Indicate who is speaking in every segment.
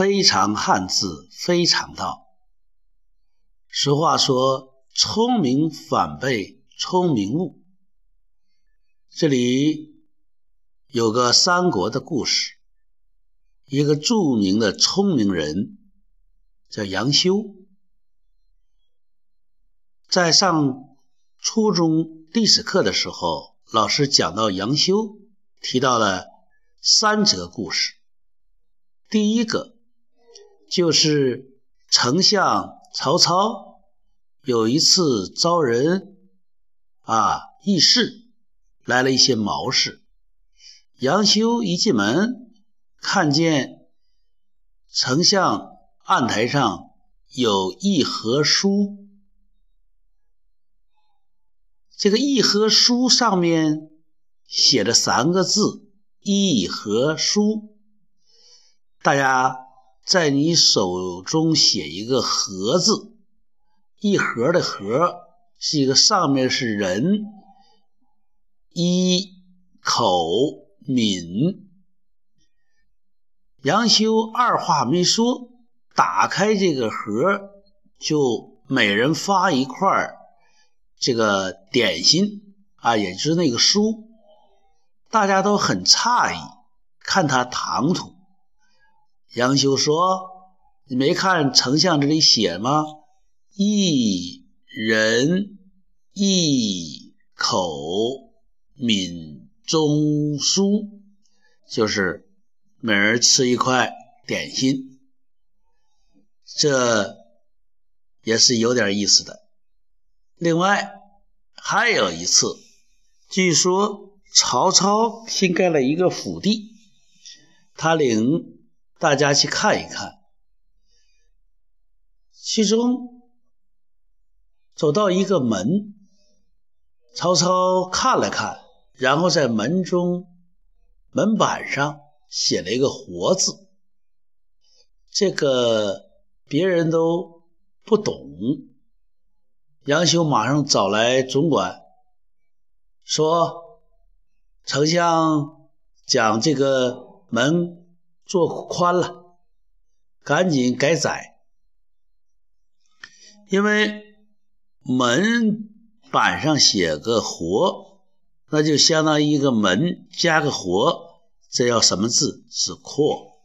Speaker 1: 非常汉字，非常道。俗话说：“聪明反被聪明误。”这里有个三国的故事，一个著名的聪明人叫杨修，在上初中历史课的时候，老师讲到杨修，提到了三则故事。第一个就是丞相曹操有一次招人啊议事，来了一些毛士。杨修一进门，看见丞相案台上有一盒书，这个一盒书上面写着三个字：“一盒书。”大家在你手中写一个“盒”字，一盒的“盒”是一个上面是人，一口抿。杨修二话没说，打开这个盒，就每人发一块这个点心啊，也就是那个书。大家都很诧异，看他唐突。杨修说：“你没看丞相这里写吗？一人一口抿中书，就是每人吃一块点心。这也是有点意思的。另外还有一次，据说曹操新盖了一个府邸，他领。”大家去看一看，其中走到一个门，曹操看了看，然后在门中门板上写了一个“活”字，这个别人都不懂。杨修马上找来总管，说：“丞相讲这个门。”做宽了，赶紧改窄，因为门板上写个“活”，那就相当于一个门加个“活”，这叫什么字？是“阔”。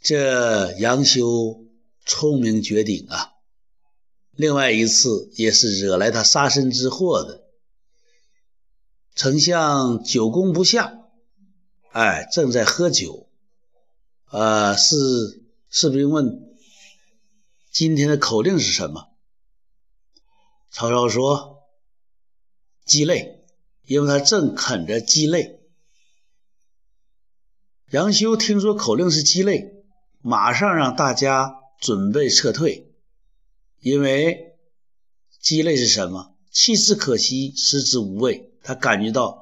Speaker 1: 这杨修聪明绝顶啊！另外一次也是惹来他杀身之祸的，丞相久攻不下。哎，正在喝酒，呃，是士兵问今天的口令是什么？曹操说鸡肋，因为他正啃着鸡肋。杨修听说口令是鸡肋，马上让大家准备撤退，因为鸡肋是什么？弃之可惜，食之无味。他感觉到。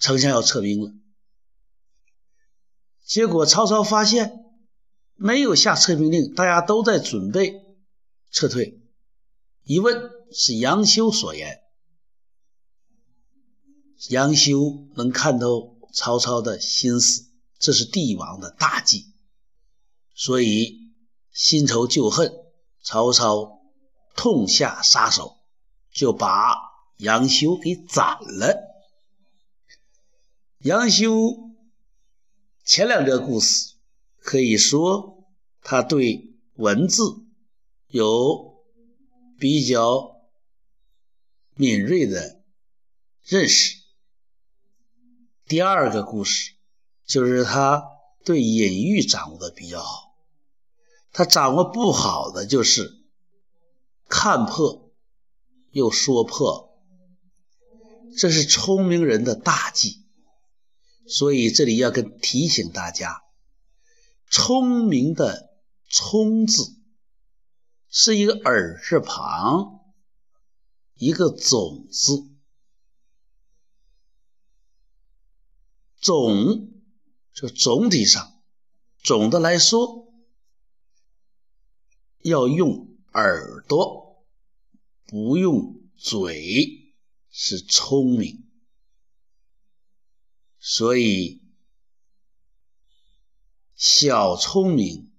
Speaker 1: 丞相要撤兵了，结果曹操发现没有下撤兵令，大家都在准备撤退。一问是杨修所言，杨修能看透曹操的心思，这是帝王的大忌，所以新仇旧恨，曹操痛下杀手，就把杨修给斩了。杨修前两个故事可以说他对文字有比较敏锐的认识。第二个故事就是他对隐喻掌握的比较好，他掌握不好的就是看破又说破，这是聪明人的大忌。所以这里要跟提醒大家，聪明的“聪”字是一个耳字旁，一个总字。总就总体上，总的来说，要用耳朵，不用嘴，是聪明。所以，小聪明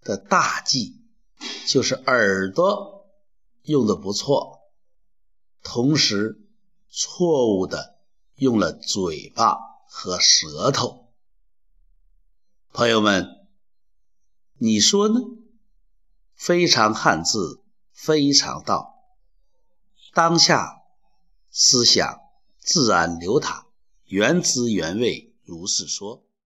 Speaker 1: 的大忌就是耳朵用的不错，同时错误的用了嘴巴和舌头。朋友们，你说呢？非常汉字，非常道。当下思想自然流淌，原汁原味，如是说。